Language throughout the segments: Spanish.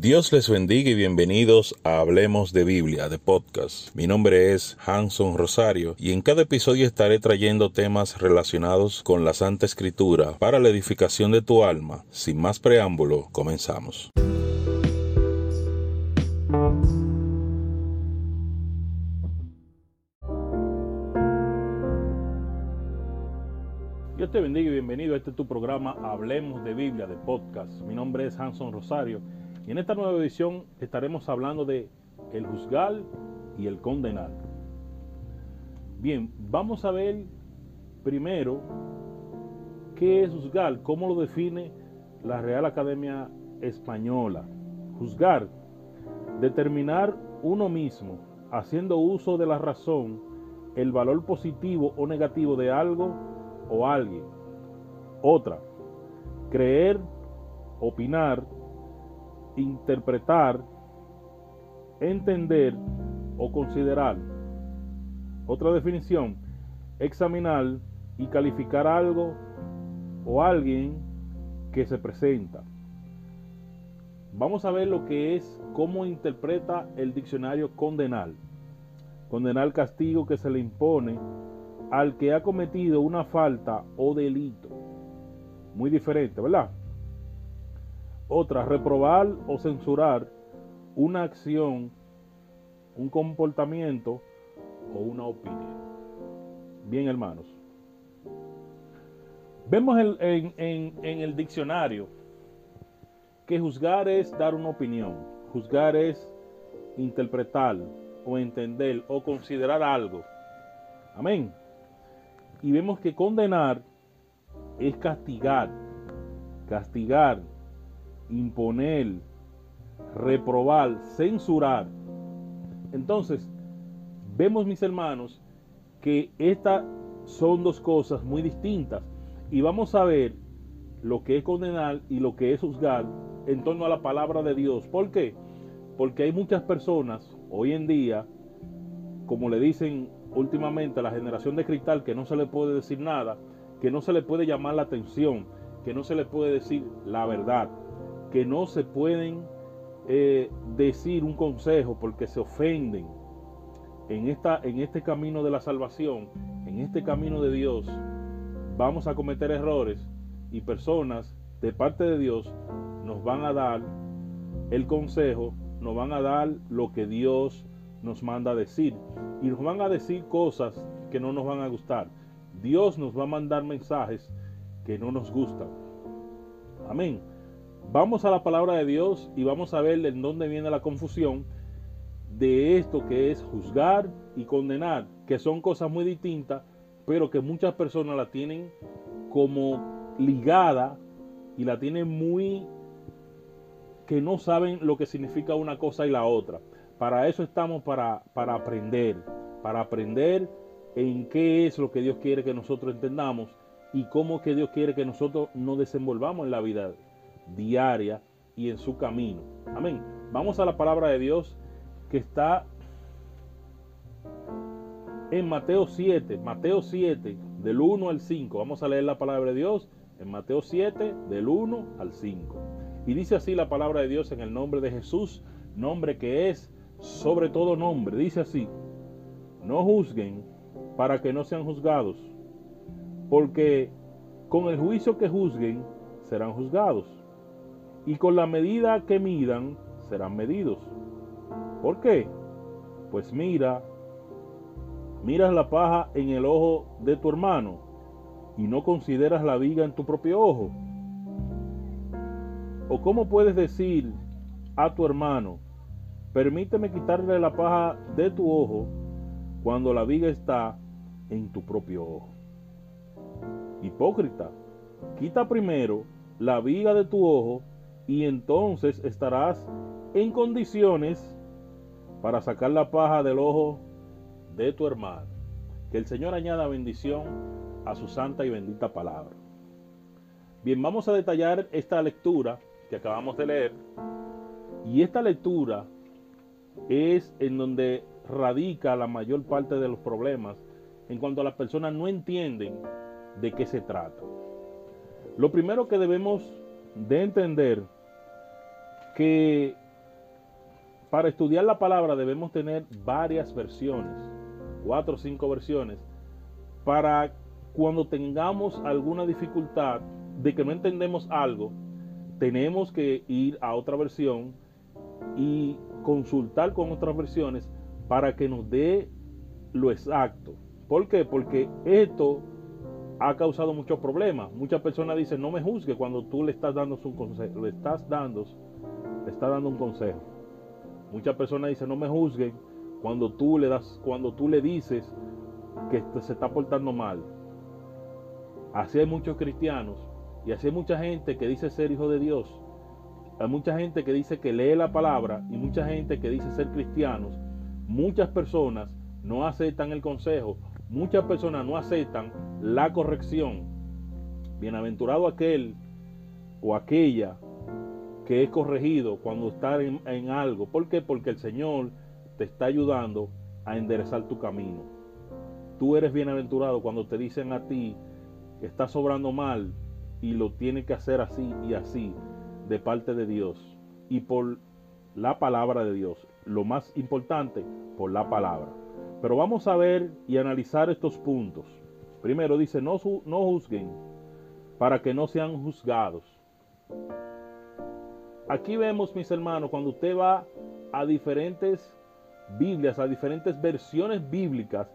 Dios les bendiga y bienvenidos a Hablemos de Biblia, de podcast. Mi nombre es Hanson Rosario y en cada episodio estaré trayendo temas relacionados con la Santa Escritura para la edificación de tu alma. Sin más preámbulo, comenzamos. Dios te bendiga y bienvenido a este tu programa Hablemos de Biblia, de podcast. Mi nombre es Hanson Rosario y en esta nueva edición estaremos hablando de el juzgar y el condenar. Bien, vamos a ver primero qué es juzgar, cómo lo define la Real Academia Española. Juzgar, determinar uno mismo, haciendo uso de la razón, el valor positivo o negativo de algo o alguien. Otra, creer, opinar, interpretar, entender o considerar. Otra definición, examinar y calificar algo o alguien que se presenta. Vamos a ver lo que es, cómo interpreta el diccionario condenar. Condenar castigo que se le impone al que ha cometido una falta o delito. Muy diferente, ¿verdad? Otra, reprobar o censurar una acción, un comportamiento o una opinión. Bien, hermanos. Vemos en, en el diccionario que juzgar es dar una opinión, juzgar es interpretar o entender o considerar algo. Amén. Y vemos que condenar es castigar, castigar, imponer, reprobar, censurar. Entonces, vemos mis hermanos que estas son dos cosas muy distintas y vamos a ver lo que es condenar y lo que es juzgar en torno a la palabra de Dios. ¿Por qué? Porque hay muchas personas hoy en día, como le dicen últimamente a la generación de cristal, que no se le puede decir nada, que no se le puede llamar la atención, que no se le puede decir la verdad que no se pueden eh, decir un consejo porque se ofenden en, esta, en este camino de la salvación, en este camino de Dios, vamos a cometer errores y personas de parte de Dios nos van a dar el consejo, nos van a dar lo que Dios nos manda a decir y nos van a decir cosas que no nos van a gustar. Dios nos va a mandar mensajes que no nos gustan. Amén. Vamos a la palabra de Dios y vamos a ver en dónde viene la confusión de esto que es juzgar y condenar, que son cosas muy distintas, pero que muchas personas la tienen como ligada y la tienen muy que no saben lo que significa una cosa y la otra. Para eso estamos para, para aprender, para aprender en qué es lo que Dios quiere que nosotros entendamos y cómo que Dios quiere que nosotros nos desenvolvamos en la vida diaria y en su camino. Amén. Vamos a la palabra de Dios que está en Mateo 7, Mateo 7, del 1 al 5. Vamos a leer la palabra de Dios en Mateo 7, del 1 al 5. Y dice así la palabra de Dios en el nombre de Jesús, nombre que es sobre todo nombre. Dice así, no juzguen para que no sean juzgados, porque con el juicio que juzguen serán juzgados y con la medida que midan serán medidos. ¿Por qué? Pues mira, miras la paja en el ojo de tu hermano y no consideras la viga en tu propio ojo. ¿O cómo puedes decir a tu hermano, permíteme quitarle la paja de tu ojo cuando la viga está en tu propio ojo? Hipócrita, quita primero la viga de tu ojo y entonces estarás en condiciones para sacar la paja del ojo de tu hermano. Que el Señor añada bendición a su santa y bendita palabra. Bien, vamos a detallar esta lectura que acabamos de leer. Y esta lectura es en donde radica la mayor parte de los problemas en cuanto a las personas no entienden de qué se trata. Lo primero que debemos de entender que para estudiar la palabra debemos tener varias versiones, cuatro o cinco versiones, para cuando tengamos alguna dificultad de que no entendemos algo, tenemos que ir a otra versión y consultar con otras versiones para que nos dé lo exacto. ¿Por qué? Porque esto ha causado muchos problemas. Muchas personas dicen, no me juzgue cuando tú le estás dando un consejo, le estás dando, le estás dando un consejo. Muchas personas dicen, no me juzguen cuando tú le das, cuando tú le dices que se está portando mal. Así hay muchos cristianos y así hay mucha gente que dice ser hijo de Dios. Hay mucha gente que dice que lee la palabra y mucha gente que dice ser cristianos. Muchas personas no aceptan el consejo. Muchas personas no aceptan la corrección. Bienaventurado aquel o aquella que es corregido cuando está en, en, algo. ¿Por qué? Porque el Señor te está ayudando a enderezar tu camino. Tú eres bienaventurado cuando te dicen a ti que estás sobrando mal y lo tienes que hacer así y así de parte de Dios y por la palabra de Dios. Lo más importante, por la palabra. Pero vamos a ver y analizar estos puntos. Primero dice, no, no juzguen para que no sean juzgados. Aquí vemos, mis hermanos, cuando usted va a diferentes Biblias, a diferentes versiones bíblicas,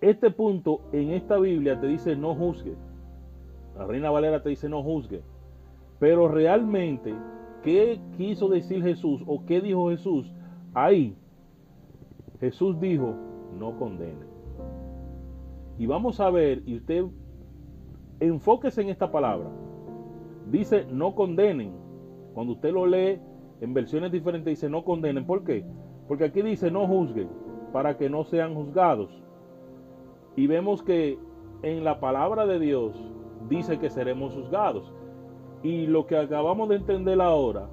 este punto en esta Biblia te dice no juzgue. La Reina Valera te dice no juzgue. Pero realmente, ¿qué quiso decir Jesús o qué dijo Jesús? Ahí, Jesús dijo, no condene. Y vamos a ver, y usted enfóquese en esta palabra. Dice, no condenen. Cuando usted lo lee en versiones diferentes, dice, no condenen. ¿Por qué? Porque aquí dice, no juzguen, para que no sean juzgados. Y vemos que en la palabra de Dios dice que seremos juzgados. Y lo que acabamos de entender ahora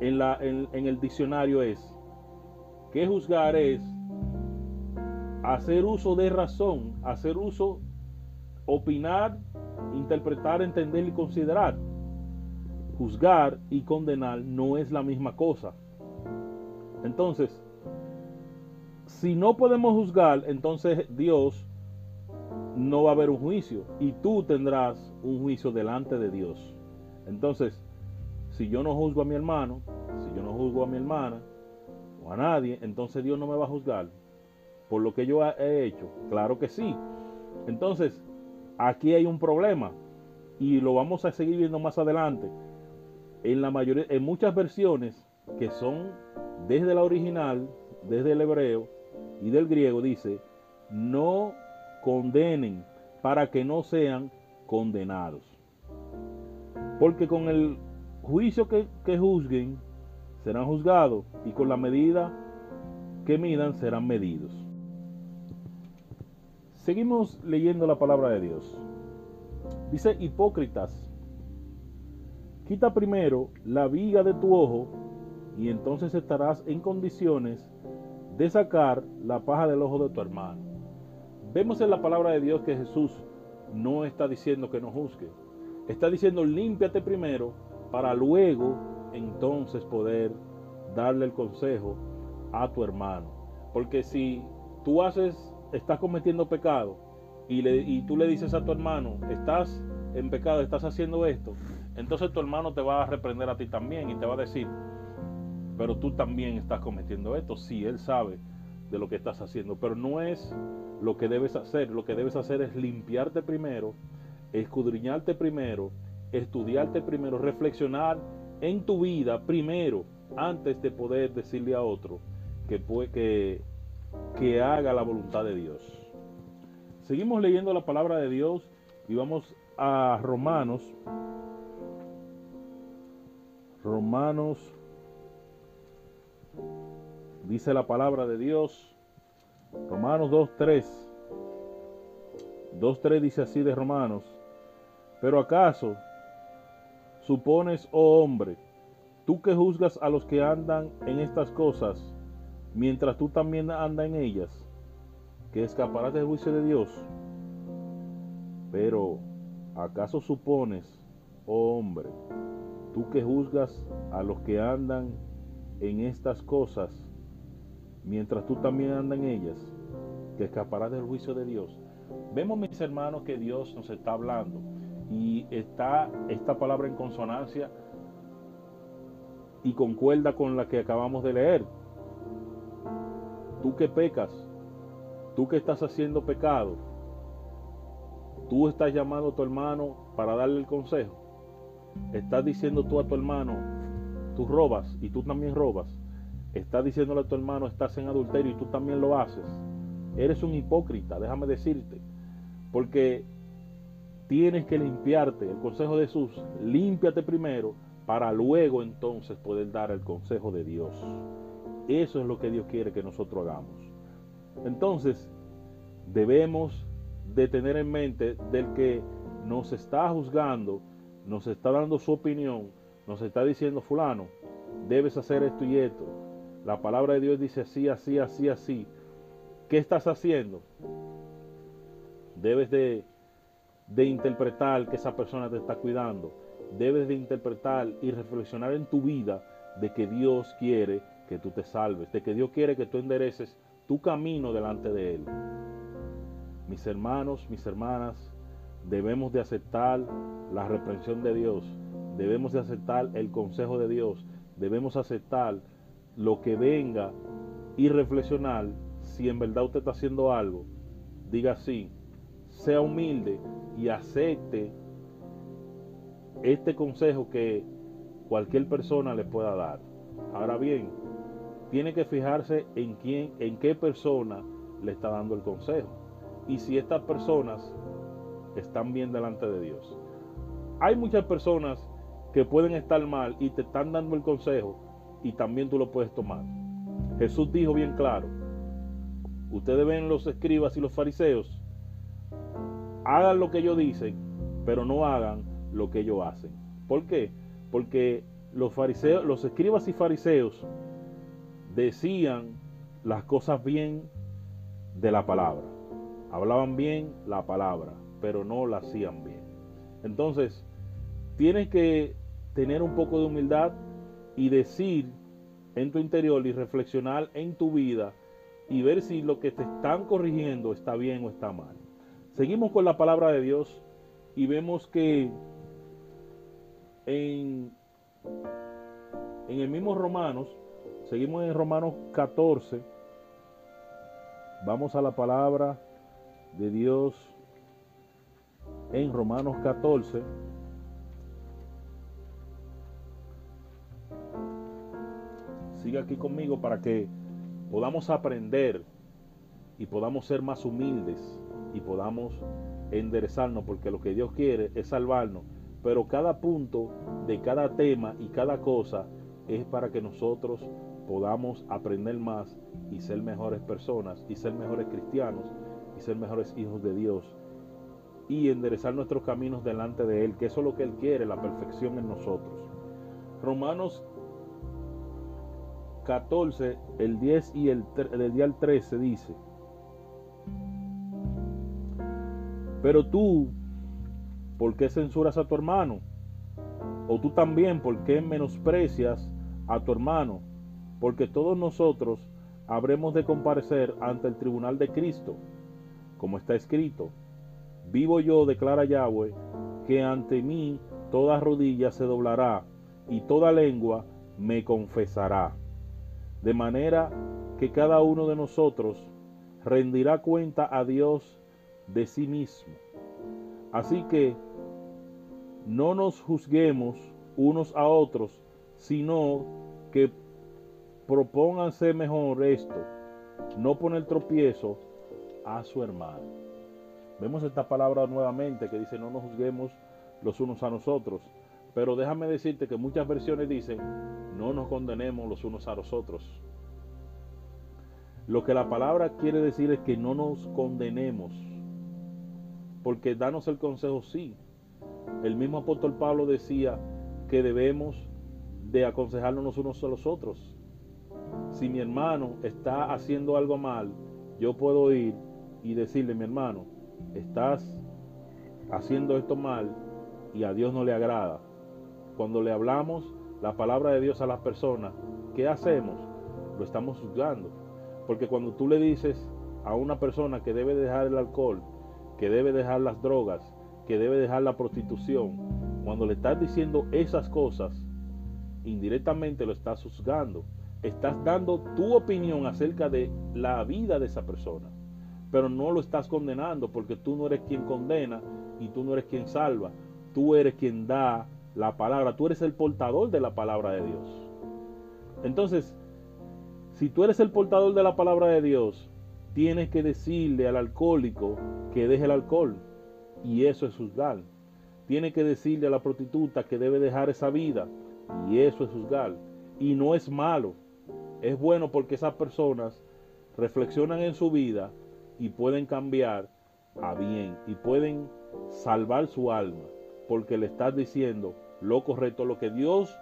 en, la, en, el diccionario es que juzgar es hacer uso de razón, hacer uso, opinar, interpretar, entender y considerar. Juzgar y condenar no es la misma cosa. Entonces, si no podemos juzgar, entonces Dios no va a haber un juicio y tú tendrás un juicio delante de Dios. Entonces, si yo no juzgo a mi hermano, si yo no juzgo a mi hermana o a nadie, entonces Dios no me va a juzgar por lo que yo he hecho. Claro que sí. Entonces, aquí hay un problema y lo vamos a seguir viendo más adelante. En la mayoría, en muchas versiones que son desde la original, desde el hebreo y del griego, dice, no condenen para que no sean condenados. Porque con el juicio que, juzguen serán juzgados y con la medida que midan serán medidos. Seguimos leyendo la palabra de Dios. Dice hipócritas, quita primero la viga de tu ojo y entonces estarás en condiciones de sacar la paja del ojo de tu hermano. Vemos en la palabra de Dios que Jesús no está diciendo que no juzgue. Está diciendo límpiate primero para luego entonces poder darle el consejo a tu hermano. Porque si tú haces, estás cometiendo pecado y, y tú le dices a tu hermano, estás en pecado, estás haciendo esto, entonces tu hermano te va a reprender a ti también y te va a decir, pero tú también estás cometiendo esto. Si él sabe de lo que estás haciendo, pero no es lo que debes hacer. Lo que debes hacer es limpiarte primero, escudriñarte primero, estudiarte primero, reflexionar en tu vida primero, antes de poder decirle a otro que, que, que haga la voluntad de Dios. Seguimos leyendo la palabra de Dios y vamos a Romanos. Romanos Dice la palabra de Dios, Romanos 2.3. 2.3 dice así de Romanos, pero acaso supones, oh hombre, tú que juzgas a los que andan en estas cosas, mientras tú también andas en ellas, que escaparás del juicio de Dios. Pero, ¿acaso supones, oh hombre, tú que juzgas a los que andan en estas cosas, mientras tú también andas en ellas, que escaparás del juicio de Dios. Vemos, mis hermanos, que Dios nos está hablando y está esta palabra en consonancia y concuerda con la que acabamos de leer. Tú que pecas, tú que estás haciendo pecado, tú estás llamando a tu hermano para darle el consejo. Estás diciendo tú a tu hermano, tú robas y tú también robas. Estás diciéndole a tu hermano, estás en adulterio y tú también lo haces. Eres un hipócrita, déjame decirte. Porque tienes que limpiarte. El consejo de Jesús, límpiate primero para luego entonces poder dar el consejo de Dios. Eso es lo que Dios quiere que nosotros hagamos. Entonces, debemos de tener en mente del que nos está juzgando, nos está dando su opinión, nos está diciendo fulano, debes hacer esto y esto. La palabra de Dios dice así, así, así, así. ¿Qué estás haciendo? Debes de, de interpretar que esa persona te está cuidando. Debes de interpretar y reflexionar en tu vida de que Dios quiere que tú te salves, de que Dios quiere que tú endereces tu camino delante de Él. Mis hermanos, mis hermanas, debemos de aceptar la reprensión de Dios, debemos de aceptar el consejo de Dios, debemos aceptar lo que venga y reflexionar si en verdad usted está haciendo algo, diga sí, sea humilde y acepte este consejo que cualquier persona le pueda dar. Ahora bien, tiene que fijarse en quién, en qué persona le está dando el consejo y si estas personas están bien delante de Dios. Hay muchas personas que pueden estar mal y te están dando el consejo y también tú lo puedes tomar. Jesús dijo bien claro, ustedes ven los escribas y los fariseos, hagan lo que ellos dicen, pero no hagan lo que ellos hacen. ¿Por qué? Porque los fariseos, los escribas y fariseos decían las cosas bien de la palabra. Hablaban bien la palabra, pero no la hacían bien. Entonces, tienes que tener un poco de humildad y decir en tu interior y reflexionar en tu vida y ver si lo que te están corrigiendo está bien o está mal. Seguimos con la palabra de Dios y vemos que en, en el mismo Romanos, seguimos en Romanos 14, vamos a la palabra de Dios en Romanos 14. Siga aquí conmigo para que podamos aprender y podamos ser más humildes y podamos enderezarnos, porque lo que Dios quiere es salvarnos. Pero cada punto de cada tema y cada cosa es para que nosotros podamos aprender más y ser mejores personas y ser mejores cristianos y ser mejores hijos de Dios y enderezar nuestros caminos delante de Él, que eso es lo que Él quiere, la perfección en nosotros. Romanos 14, el 10 y el, día 13 dice, pero tú, ¿por qué censuras a tu hermano? O tú también, ¿por qué menosprecias a tu hermano? Porque todos nosotros habremos de comparecer ante el tribunal de Cristo como está escrito, vivo yo, declara Yahweh, que ante mí toda rodilla se doblará y toda lengua me confesará. De manera que cada uno de nosotros rendirá cuenta a Dios de sí mismo. Así que no nos juzguemos unos a otros, sino que propónganse mejor esto, no poner tropiezo a su hermano. Vemos esta palabra nuevamente que dice no nos juzguemos los unos a nosotros. Pero déjame decirte que muchas versiones dicen no nos condenemos los unos a los otros. Lo que la palabra quiere decir es que no nos condenemos. Porque danos el consejo sí. El mismo apóstol Pablo decía que debemos de aconsejarnos los unos a los otros. Si mi hermano está haciendo algo mal, yo puedo ir y decirle, mi hermano, estás haciendo esto mal y a Dios no le agrada. Cuando le hablamos la palabra de Dios a las personas, ¿qué hacemos? Lo estamos juzgando. Porque cuando tú le dices a una persona que debe dejar el alcohol, que debe dejar las drogas, que debe dejar la prostitución, cuando le estás diciendo esas cosas, indirectamente lo estás juzgando. Estás dando tu opinión acerca de la vida de esa persona, pero no lo estás condenando porque tú no eres quien condena y tú no eres quien salva. Tú eres quien da la palabra, tú eres el portador de la palabra de Dios. Entonces, si tú eres el portador de la palabra de Dios, tienes que decirle al alcohólico que deje el alcohol. Y eso es juzgar. Tiene que decirle a la prostituta que debe dejar esa vida. Y eso es juzgar. Y no es malo. Es bueno porque esas personas reflexionan en su vida y pueden cambiar a bien. Y pueden salvar su alma. Porque le estás diciendo lo correcto. Lo que Dios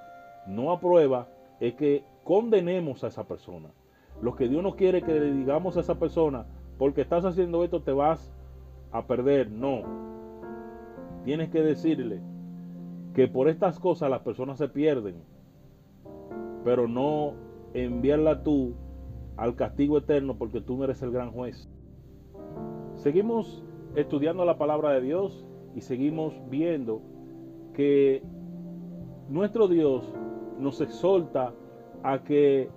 no aprueba es que condenemos a esa persona. Lo que Dios no quiere que le digamos a esa persona, porque estás haciendo esto te vas a perder. No. Tienes que decirle que por estas cosas las personas se pierden, pero no enviarla tú al castigo eterno porque tú no eres el gran juez. Seguimos estudiando la palabra de Dios y seguimos viendo que nuestro Dios nos exhorta a que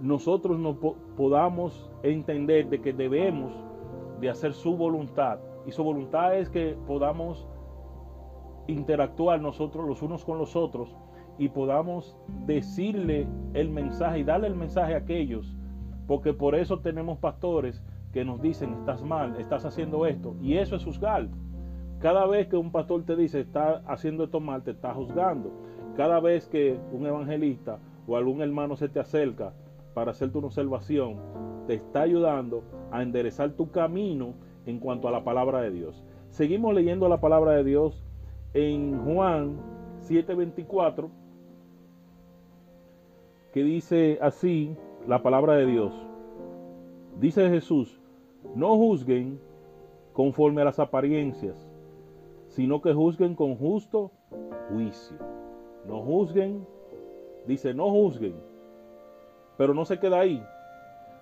nosotros no podamos entender de que debemos de hacer su voluntad. Y su voluntad es que podamos interactuar nosotros los unos con los otros y podamos decirle el mensaje y darle el mensaje a aquellos. Porque por eso tenemos pastores que nos dicen, estás mal, estás haciendo esto. Y eso es juzgar. Cada vez que un pastor te dice, está haciendo esto mal, te está juzgando. Cada vez que un evangelista o algún hermano se te acerca para hacerte una observación, te está ayudando a enderezar tu camino en cuanto a la palabra de Dios. Seguimos leyendo la palabra de Dios en Juan 7:24, que dice así la palabra de Dios. Dice Jesús, no juzguen conforme a las apariencias, sino que juzguen con justo juicio. No juzguen, dice, no juzguen pero no se queda ahí,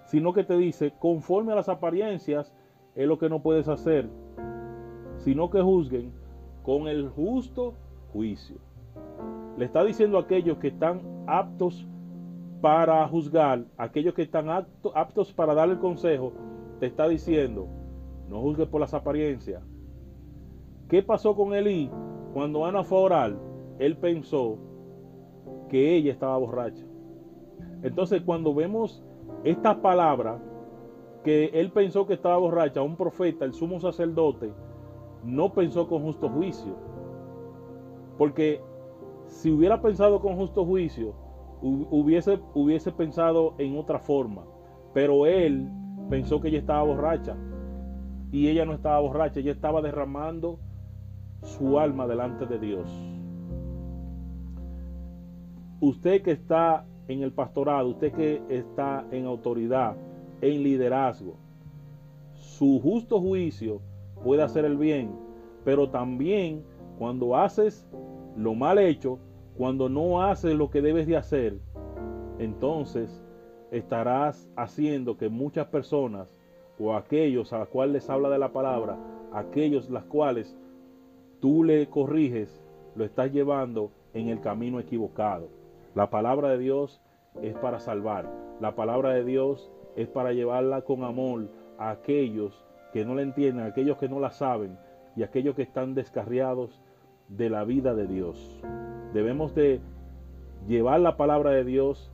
sino que te dice, conforme a las apariencias, es lo que no puedes hacer, sino que juzguen con el justo juicio. Le está diciendo a aquellos que están aptos para juzgar, aquellos que están aptos para dar el consejo, te está diciendo, no juzgues por las apariencias. ¿Qué pasó con Elí? Cuando Ana fue a orar, él pensó que ella estaba borracha. Entonces cuando vemos esta palabra, que él pensó que estaba borracha, un profeta, el sumo sacerdote, no pensó con justo juicio. Porque si hubiera pensado con justo juicio, hubiese, hubiese pensado en otra forma. Pero él pensó que ella estaba borracha. Y ella no estaba borracha, ella estaba derramando su alma delante de Dios. Usted que está en el pastorado, usted que está en autoridad, en liderazgo, su justo juicio puede hacer el bien, pero también cuando haces lo mal hecho, cuando no haces lo que debes de hacer, entonces estarás haciendo que muchas personas o aquellos a los cuales les habla de la palabra, aquellos las cuales tú le corriges, lo estás llevando en el camino equivocado. La palabra de Dios es para salvar. La palabra de Dios es para llevarla con amor a aquellos que no la entienden, a aquellos que no la saben y a aquellos que están descarriados de la vida de Dios. Debemos de llevar la palabra de Dios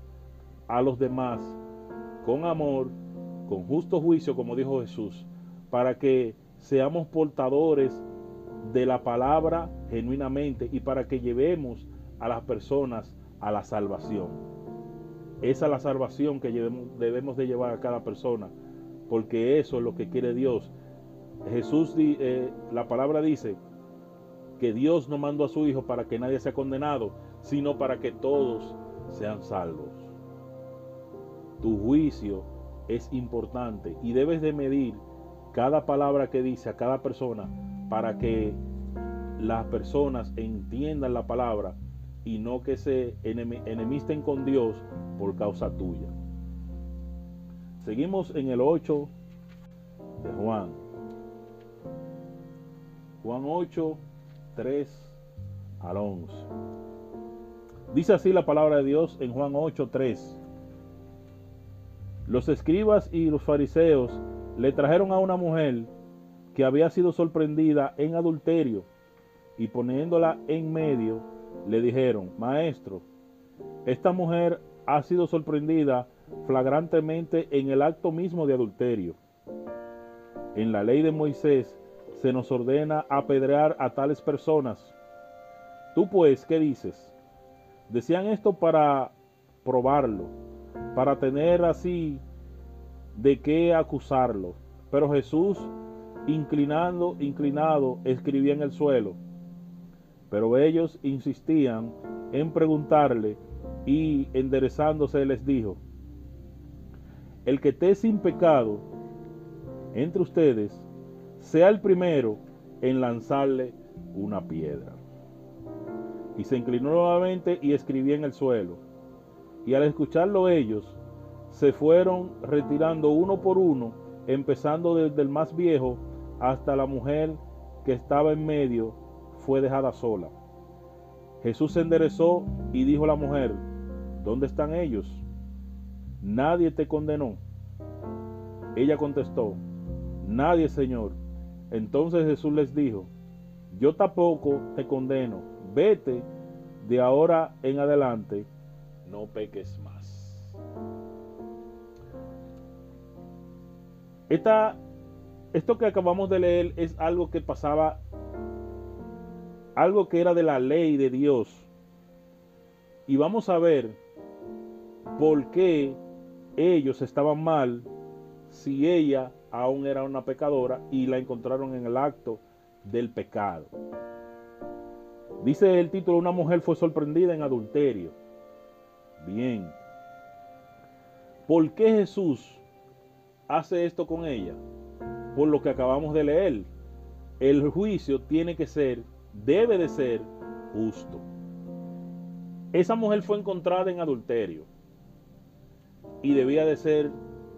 a los demás con amor, con justo juicio, como dijo Jesús, para que seamos portadores de la palabra genuinamente y para que llevemos a las personas a la salvación. Esa es la salvación que debemos de llevar a cada persona, porque eso es lo que quiere Dios. Jesús, eh, la palabra dice que Dios no mandó a su Hijo para que nadie sea condenado, sino para que todos sean salvos. Tu juicio es importante y debes de medir cada palabra que dice a cada persona para que las personas entiendan la palabra y no que se enemisten con Dios por causa tuya. Seguimos en el 8 de Juan. Juan 8, 3 al 11. Dice así la palabra de Dios en Juan 8, 3. Los escribas y los fariseos le trajeron a una mujer que había sido sorprendida en adulterio y poniéndola en medio, le dijeron, Maestro, esta mujer ha sido sorprendida flagrantemente en el acto mismo de adulterio. En la ley de Moisés se nos ordena apedrear a tales personas. Tú pues, ¿qué dices? Decían esto para probarlo, para tener así de qué acusarlo. Pero Jesús, inclinando, inclinado, escribía en el suelo. Pero ellos insistían en preguntarle y enderezándose les dijo, el que esté sin pecado entre ustedes, sea el primero en lanzarle una piedra. Y se inclinó nuevamente y escribía en el suelo. Y al escucharlo ellos, se fueron retirando uno por uno, empezando desde el más viejo hasta la mujer que estaba en medio, fue dejada sola. Jesús se enderezó y dijo a la mujer, ¿dónde están ellos? Nadie te condenó. Ella contestó, Nadie, Señor. Entonces Jesús les dijo, Yo tampoco te condeno. Vete de ahora en adelante, no peques más. Esta, esto que acabamos de leer es algo que pasaba, algo que era de la ley de Dios. Y vamos a ver por qué ellos estaban mal si ella aún era una pecadora y la encontraron en el acto del pecado. Dice el título, una mujer fue sorprendida en adulterio. Bien. ¿Por qué Jesús hace esto con ella? Por lo que acabamos de leer. El juicio tiene que ser, debe de ser justo. Esa mujer fue encontrada en adulterio y debía de ser,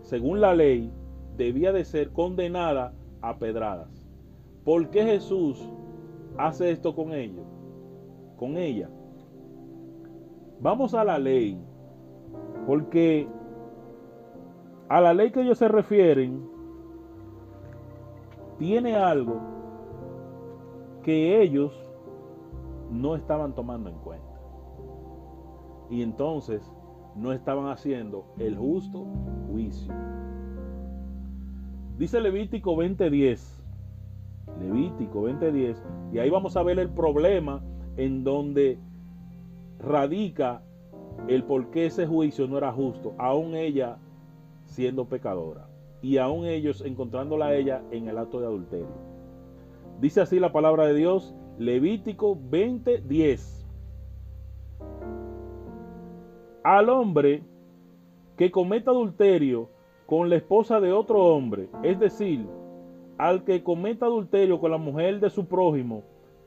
según la ley, debía de ser condenada a pedradas. ¿Por qué Jesús hace esto con ellos? Con ella. Vamos a la ley, porque a la ley que ellos se refieren tiene algo que ellos no estaban tomando en cuenta. Y entonces no estaban haciendo el justo juicio. Dice Levítico 20:10. Levítico 20:10. Y ahí vamos a ver el problema en donde radica el por qué ese juicio no era justo, aún ella siendo pecadora y aún ellos encontrándola a ella en el acto de adulterio. Dice así la palabra de Dios, Levítico 20:10. Al hombre que cometa adulterio con la esposa de otro hombre, es decir, al que cometa adulterio con la mujer de su prójimo,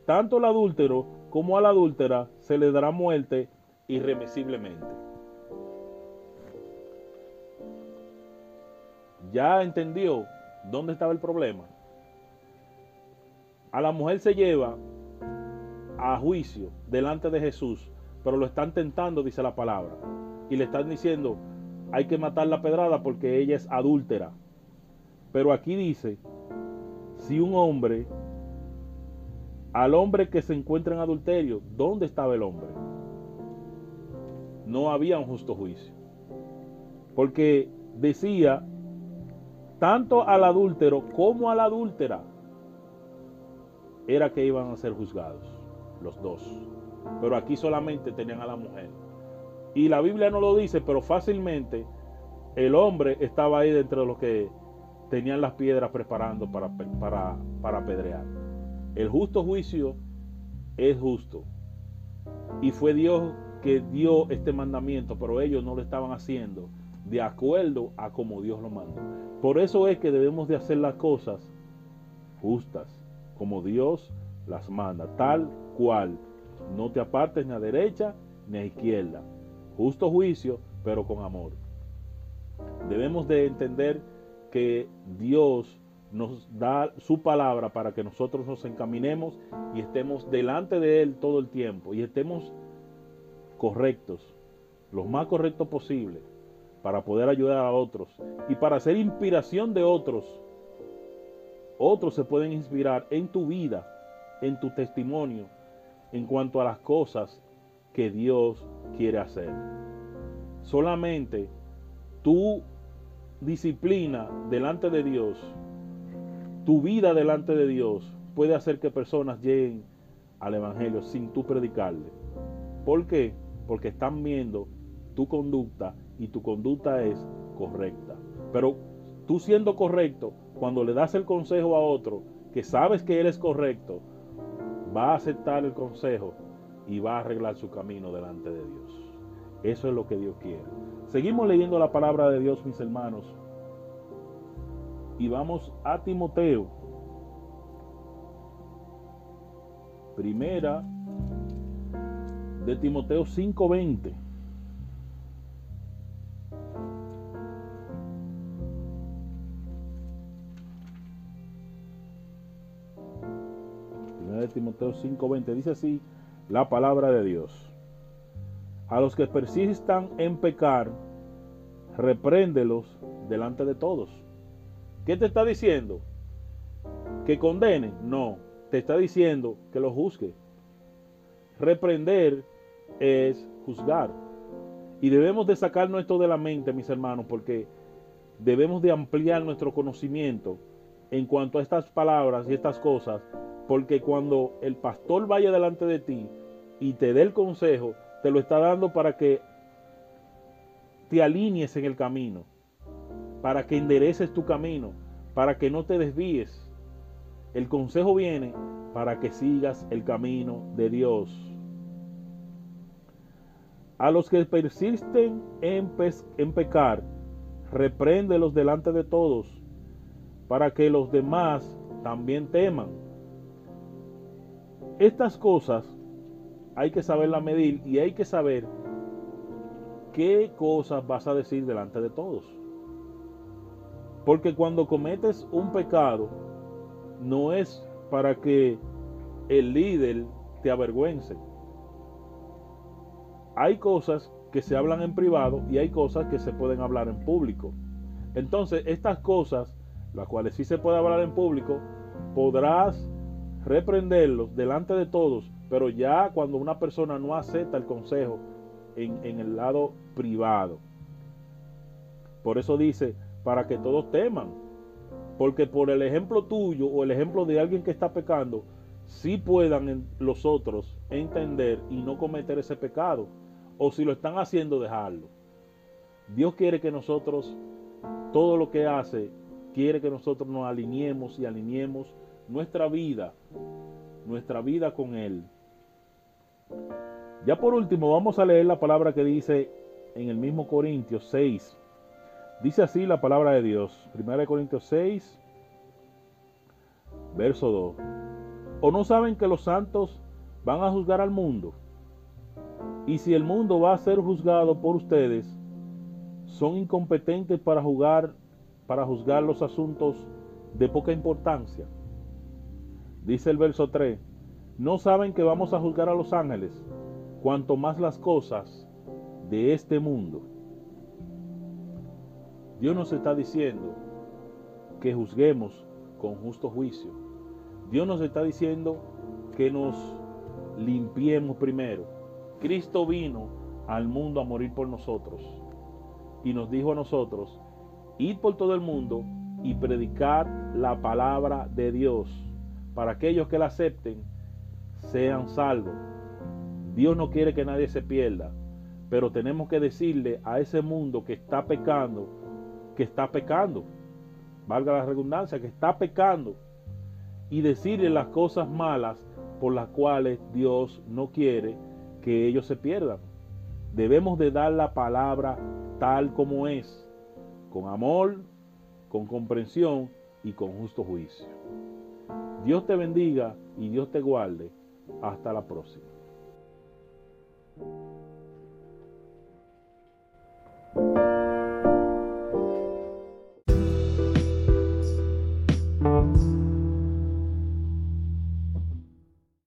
tanto el adúltero como a la adúltera se le dará muerte irremisiblemente. Ya entendió dónde estaba el problema. A la mujer se lleva a juicio delante de Jesús, pero lo están tentando, dice la palabra, y le están diciendo, hay que matar la pedrada porque ella es adúltera. Pero aquí dice, si un hombre, al hombre que se encuentra en adulterio, ¿dónde estaba el hombre? No había un justo juicio. Porque decía, tanto al adúltero como a la adúltera, era que iban a ser juzgados, los dos. Pero aquí solamente tenían a la mujer. Y la Biblia no lo dice, pero fácilmente el hombre estaba ahí dentro de los que tenían las piedras preparando para, para, para apedrear. El justo juicio es justo. Y fue Dios que dio este mandamiento, pero ellos no lo estaban haciendo de acuerdo a como Dios lo mandó. Por eso es que debemos de hacer las cosas justas, como Dios las manda, tal cual No te apartes ni a derecha ni a izquierda. Justo juicio, pero con amor. Debemos de entender que Dios nos da su palabra para que nosotros nos encaminemos y estemos delante de Él todo el tiempo y estemos correctos, lo más correctos posible, para poder ayudar a otros y para ser inspiración de otros. Otros se pueden inspirar en tu vida, en tu testimonio, en cuanto a las cosas que Dios quiere hacer. Solamente tu disciplina delante de Dios tu vida delante de Dios puede hacer que personas lleguen al Evangelio sin tú predicarle. ¿Por qué? Porque están viendo tu conducta y tu conducta es correcta. Pero tú siendo correcto, cuando le das el consejo a otro que sabes que él es correcto, va a aceptar el consejo y va a arreglar su camino delante de Dios. Eso es lo que Dios quiere. Seguimos leyendo la palabra de Dios, mis hermanos. Y vamos a Timoteo. Primera de Timoteo 5:20. Primera de Timoteo 5:20 dice así la palabra de Dios. A los que persistan en pecar, repréndelos delante de todos ¿Qué te está diciendo? ¿Que condene? No, te está diciendo que lo juzgue. Reprender es juzgar. Y debemos de sacarnos esto de la mente, mis hermanos, porque debemos de ampliar nuestro conocimiento en cuanto a estas palabras y estas cosas, porque cuando el pastor vaya delante de ti y te dé el consejo, te lo está dando para que te alinees en el camino para que endereces tu camino, para que no te desvíes. El consejo viene para que sigas el camino de Dios. A los que persisten en, en pecar, repréndelos delante de todos, para que los demás también teman. Estas cosas hay que saberlas medir y hay que saber qué cosas vas a decir delante de todos. Porque cuando cometes un pecado, no es para que el líder te avergüence. Hay cosas que se hablan en privado y hay cosas que se pueden hablar en público. Entonces, estas cosas, las cuales sí se puede hablar en público, podrás reprenderlos delante de todos, pero ya cuando una persona no acepta el consejo en, en el lado privado. Por eso dice, para que todos teman. Porque por el ejemplo tuyo o el ejemplo de alguien que está pecando, si puedan los otros entender y no cometer ese pecado. O si lo están haciendo, dejarlo. Dios quiere que nosotros, todo lo que hace, quiere que nosotros nos alineemos y alineemos nuestra vida, nuestra vida con Él. Ya por último, vamos a leer la palabra que dice en el mismo Corintios 6, Dice así la palabra de Dios. 1 Corintios 6, verso 2. ¿O no saben que los santos van a juzgar al mundo? Y si el mundo va a ser juzgado por ustedes, son incompetentes para jugar para juzgar los asuntos de poca importancia. Dice el verso 3, no saben que vamos a juzgar a los ángeles, cuanto más las cosas de este mundo. Dios nos está diciendo que juzguemos con justo juicio. Dios nos está diciendo que nos limpiemos primero. Cristo vino al mundo a morir por nosotros y nos dijo a nosotros, id por todo el mundo y predicar la palabra de Dios para aquellos que la acepten sean salvos. Dios no quiere que nadie se pierda, pero tenemos que decirle a ese mundo que está pecando que está pecando, valga la redundancia, que está pecando, y decirle las cosas malas por las cuales Dios no quiere que ellos se pierdan. Debemos de dar la palabra tal como es, con amor, con comprensión y con justo juicio. Dios te bendiga y Dios te guarde. Hasta la próxima.